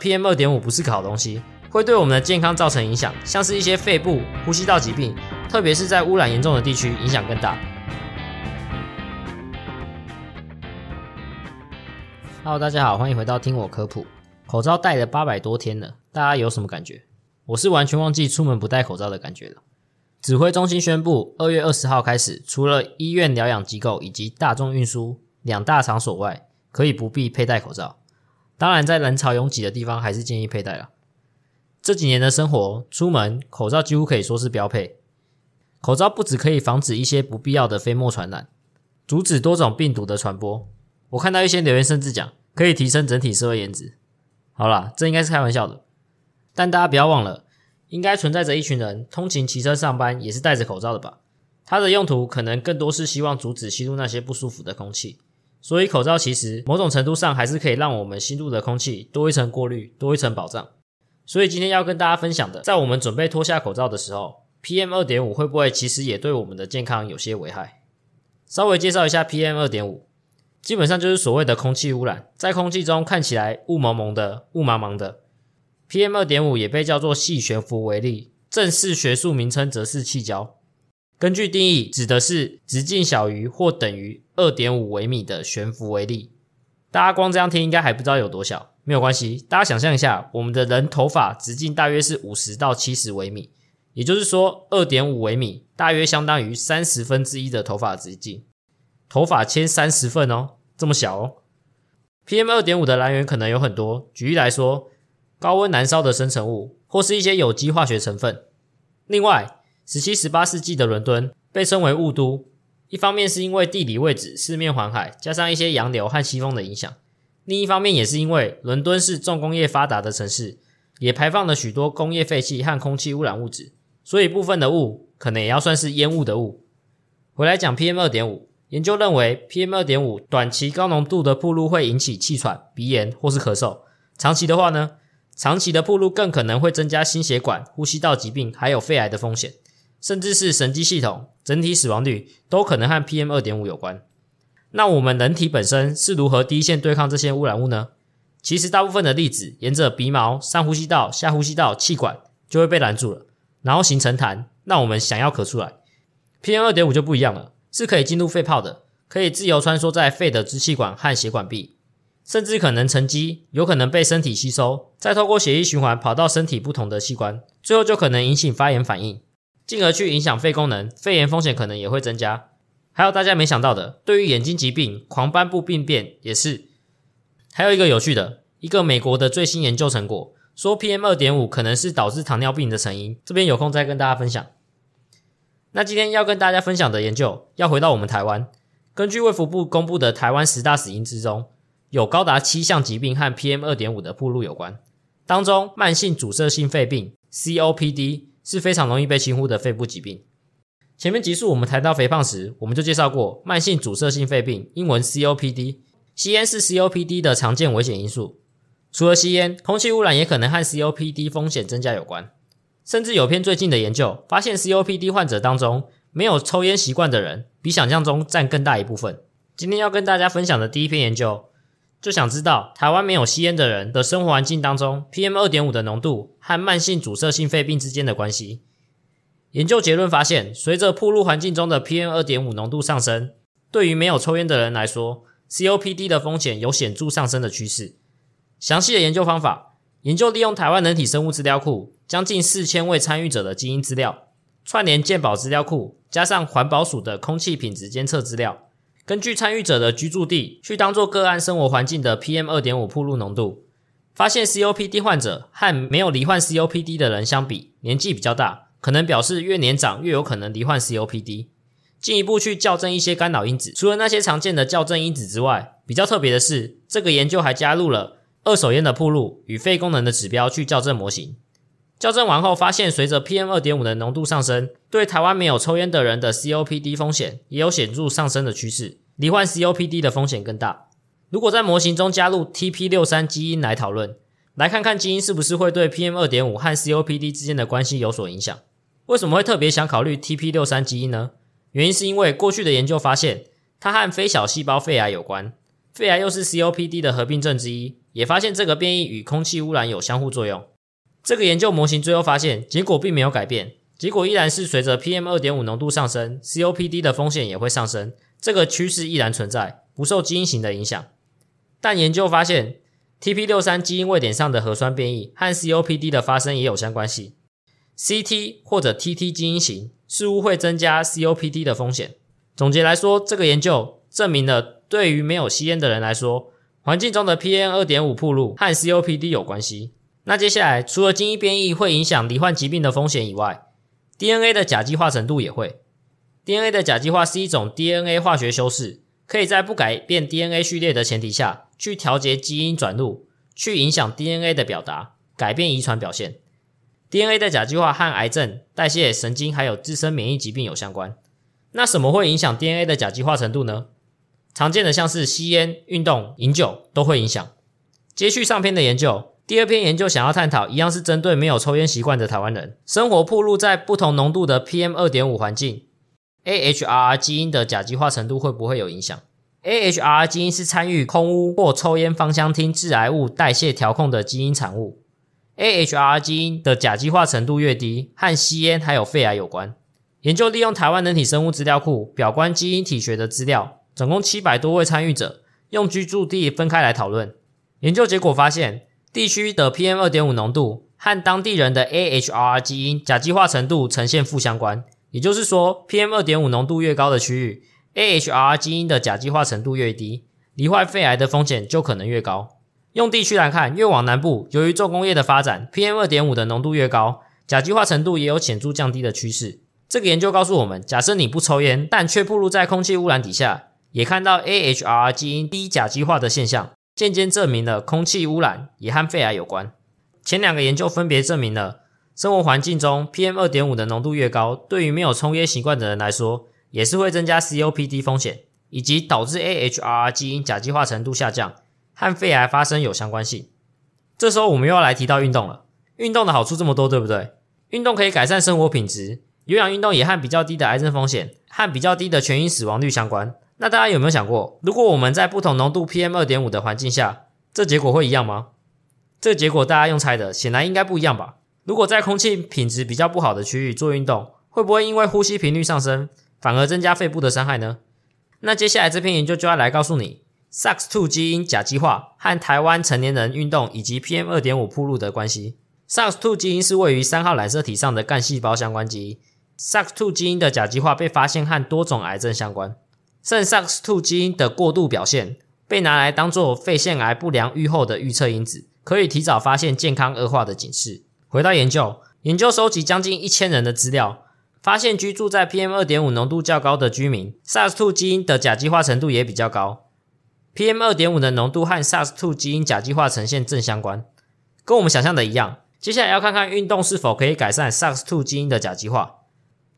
PM 二点五不是个好东西，会对我们的健康造成影响，像是一些肺部、呼吸道疾病，特别是在污染严重的地区，影响更大。Hello，大家好，欢迎回到听我科普。口罩戴了八百多天了，大家有什么感觉？我是完全忘记出门不戴口罩的感觉了。指挥中心宣布，二月二十号开始，除了医院疗养机构以及大众运输两大场所外，可以不必佩戴口罩。当然，在人潮拥挤的地方，还是建议佩戴了。这几年的生活，出门口罩几乎可以说是标配。口罩不只可以防止一些不必要的飞沫传染，阻止多种病毒的传播。我看到一些留言甚至讲可以提升整体社会颜值。好啦，这应该是开玩笑的，但大家不要忘了，应该存在着一群人通勤骑车上班也是戴着口罩的吧？它的用途可能更多是希望阻止吸入那些不舒服的空气。所以口罩其实某种程度上还是可以让我们吸入的空气多一层过滤，多一层保障。所以今天要跟大家分享的，在我们准备脱下口罩的时候，PM 二点五会不会其实也对我们的健康有些危害？稍微介绍一下 PM 二点五。基本上就是所谓的空气污染，在空气中看起来雾蒙蒙的、雾茫茫的。PM 二点五也被叫做细悬浮微粒，正式学术名称则是气胶。根据定义，指的是直径小于或等于二点五微米的悬浮微粒。大家光这样听，应该还不知道有多小。没有关系，大家想象一下，我们的人头发直径大约是五十到七十微米，也就是说，二点五微米大约相当于三十分之一的头发直径。头发切三十份哦，这么小哦。PM 二点五的来源可能有很多，举例来说，高温燃烧的生成物，或是一些有机化学成分。另外，十七、十八世纪的伦敦被称为雾都，一方面是因为地理位置四面环海，加上一些洋流和西风的影响；另一方面也是因为伦敦是重工业发达的城市，也排放了许多工业废气和空气污染物质，所以部分的雾可能也要算是烟雾的雾。回来讲 PM 二点五。研究认为，PM 二点五短期高浓度的暴露会引起气喘、鼻炎或是咳嗽；长期的话呢，长期的暴露更可能会增加心血管、呼吸道疾病还有肺癌的风险，甚至是神经系统整体死亡率都可能和 PM 二点五有关。那我们人体本身是如何第一线对抗这些污染物呢？其实大部分的粒子沿着鼻毛、上呼吸道、下呼吸道、气管就会被拦住了，然后形成痰，那我们想要咳出来。PM 二点五就不一样了。是可以进入肺泡的，可以自由穿梭在肺的支气管和血管壁，甚至可能沉积，有可能被身体吸收，再透过血液循环跑到身体不同的器官，最后就可能引起发炎反应，进而去影响肺功能，肺炎风险可能也会增加。还有大家没想到的，对于眼睛疾病，狂斑部病变也是。还有一个有趣的，一个美国的最新研究成果，说 PM 二点五可能是导致糖尿病的成因，这边有空再跟大家分享。那今天要跟大家分享的研究，要回到我们台湾。根据卫福部公布的台湾十大死因之中，有高达七项疾病和 PM 二点五的铺路有关。当中，慢性阻塞性肺病 （COPD） 是非常容易被轻忽的肺部疾病。前面集数我们谈到肥胖时，我们就介绍过慢性阻塞性肺病（英文 COPD）。吸烟是 COPD 的常见危险因素。除了吸烟，空气污染也可能和 COPD 风险增加有关。甚至有篇最近的研究发现，COPD 患者当中没有抽烟习惯的人，比想象中占更大一部分。今天要跟大家分享的第一篇研究，就想知道台湾没有吸烟的人的生活环境当中，PM 二点五的浓度和慢性阻塞性肺病之间的关系。研究结论发现，随着铺路环境中的 PM 二点五浓度上升，对于没有抽烟的人来说，COPD 的风险有显著上升的趋势。详细的研究方法。研究利用台湾人体生物资料库将近四千位参与者的基因资料，串联健保资料库，加上环保署的空气品质监测资料，根据参与者的居住地去当做个案生活环境的 PM 二点五铺路浓度，发现 COPD 患者和没有罹患 COPD 的人相比，年纪比较大，可能表示越年长越有可能罹患 COPD。进一步去校正一些干扰因子，除了那些常见的校正因子之外，比较特别的是，这个研究还加入了。二手烟的铺路与肺功能的指标去校正模型，校正完后发现，随着 PM 二点五的浓度上升，对台湾没有抽烟的人的 COPD 风险也有显著上升的趋势，罹患 COPD 的风险更大。如果在模型中加入 TP 六三基因来讨论，来看看基因是不是会对 PM 二点五和 COPD 之间的关系有所影响？为什么会特别想考虑 TP 六三基因呢？原因是因为过去的研究发现，它和非小细胞肺癌有关，肺癌又是 COPD 的合并症之一。也发现这个变异与空气污染有相互作用。这个研究模型最后发现，结果并没有改变，结果依然是随着 PM 二点五浓度上升，COPD 的风险也会上升，这个趋势依然存在，不受基因型的影响。但研究发现，TP 六三基因位点上的核酸变异和 COPD 的发生也有相关系，CT 或者 TT 基因型似乎会增加 COPD 的风险。总结来说，这个研究证明了，对于没有吸烟的人来说，环境中的 PM 二点五铺路和 COPD 有关系。那接下来，除了基因变异会影响罹患疾病的风险以外，DNA 的甲基化程度也会。DNA 的甲基化是一种 DNA 化学修饰，可以在不改变 DNA 序列的前提下去调节基因转录，去影响 DNA 的表达，改变遗传表现。DNA 的甲基化和癌症、代谢、神经还有自身免疫疾病有相关。那什么会影响 DNA 的甲基化程度呢？常见的像是吸烟、运动、饮酒都会影响。接续上篇的研究。第二篇研究想要探讨，一样是针对没有抽烟习惯的台湾人，生活暴露在不同浓度的 PM 二点五环境，AHR 基因的甲基化程度会不会有影响？AHR 基因是参与空污或抽烟芳香烃致癌物代谢调控的基因产物。AHR 基因的甲基化程度越低，和吸烟还有肺癌有关。研究利用台湾人体生物资料库表观基因体学的资料，总共七百多位参与者，用居住地分开来讨论。研究结果发现。地区的 PM 二点五浓度和当地人的 AHR 基因甲基化程度呈现负相关，也就是说，PM 二点五浓度越高的区域，AHR 基因的甲基化程度越低，罹患肺癌的风险就可能越高。用地区来看，越往南部，由于重工业的发展，PM 二点五的浓度越高，甲基化程度也有显著降低的趋势。这个研究告诉我们，假设你不抽烟，但却暴露在空气污染底下，也看到 AHR 基因低甲基化的现象。渐渐证明了空气污染也和肺癌有关。前两个研究分别证明了生活环境中 PM 二点五的浓度越高，对于没有抽烟习惯的人来说，也是会增加 COPD 风险，以及导致 AHR 基因甲基化程度下降，和肺癌发生有相关性。这时候我们又要来提到运动了。运动的好处这么多，对不对？运动可以改善生活品质，有氧运动也和比较低的癌症风险和比较低的全因死亡率相关。那大家有没有想过，如果我们在不同浓度 PM 二点五的环境下，这结果会一样吗？这结果大家用猜的，显然应该不一样吧？如果在空气品质比较不好的区域做运动，会不会因为呼吸频率上升，反而增加肺部的伤害呢？那接下来这篇研究就要来告诉你，SARS-2 基因甲基化和台湾成年人运动以及 PM 二点五铺路的关系。SARS-2 基因是位于三号染色体上的干细胞相关基因，SARS-2 基因的甲基化被发现和多种癌症相关。肾 SARS-2 基因的过度表现被拿来当做肺腺癌不良预后的预测因子，可以提早发现健康恶化的警示。回到研究，研究收集将近一千人的资料，发现居住在 PM 二点五浓度较高的居民，SARS-2 基因的甲基化程度也比较高。PM 二点五的浓度和 SARS-2 基因甲基化呈现正相关，跟我们想象的一样。接下来要看看运动是否可以改善 SARS-2 基因的甲基化。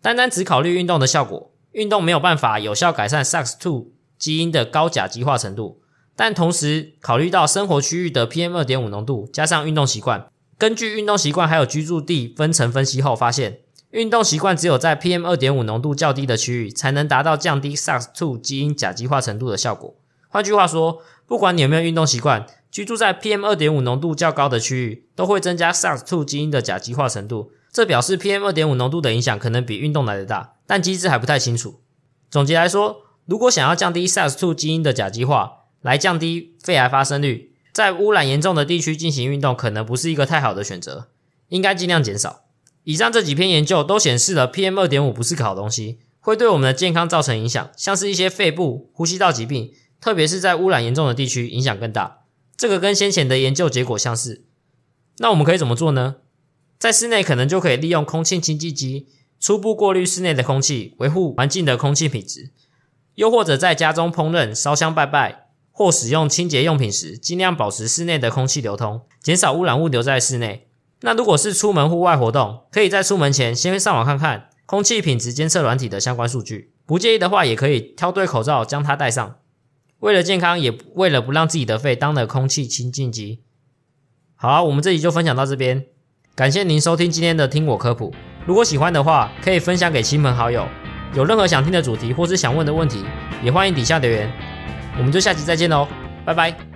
单单只考虑运动的效果。运动没有办法有效改善 SARS-2 基因的高甲基化程度，但同时考虑到生活区域的 PM 二点五浓度，加上运动习惯，根据运动习惯还有居住地分层分析后发现，运动习惯只有在 PM 二点五浓度较低的区域，才能达到降低 SARS-2 基因甲基化程度的效果。换句话说，不管你有没有运动习惯，居住在 PM 二点五浓度较高的区域，都会增加 SARS-2 基因的甲基化程度。这表示 PM 二点五浓度的影响可能比运动来的大。但机制还不太清楚。总结来说，如果想要降低 SARS two 基因的甲基化，来降低肺癌发生率，在污染严重的地区进行运动可能不是一个太好的选择，应该尽量减少。以上这几篇研究都显示了 PM 二点五不是个好东西，会对我们的健康造成影响，像是一些肺部、呼吸道疾病，特别是在污染严重的地区影响更大。这个跟先前的研究结果相似。那我们可以怎么做呢？在室内可能就可以利用空气清净机。初步过滤室内的空气，维护环境的空气品质；又或者在家中烹饪、烧香拜拜或使用清洁用品时，尽量保持室内的空气流通，减少污染物留在室内。那如果是出门户外活动，可以在出门前先上网看看空气品质监测软体的相关数据。不介意的话，也可以挑对口罩将它戴上。为了健康，也为了不让自己的肺当了空气清净机。好，我们这里就分享到这边，感谢您收听今天的听我科普。如果喜欢的话，可以分享给亲朋好友。有任何想听的主题或是想问的问题，也欢迎底下留言。我们就下期再见喽，拜拜。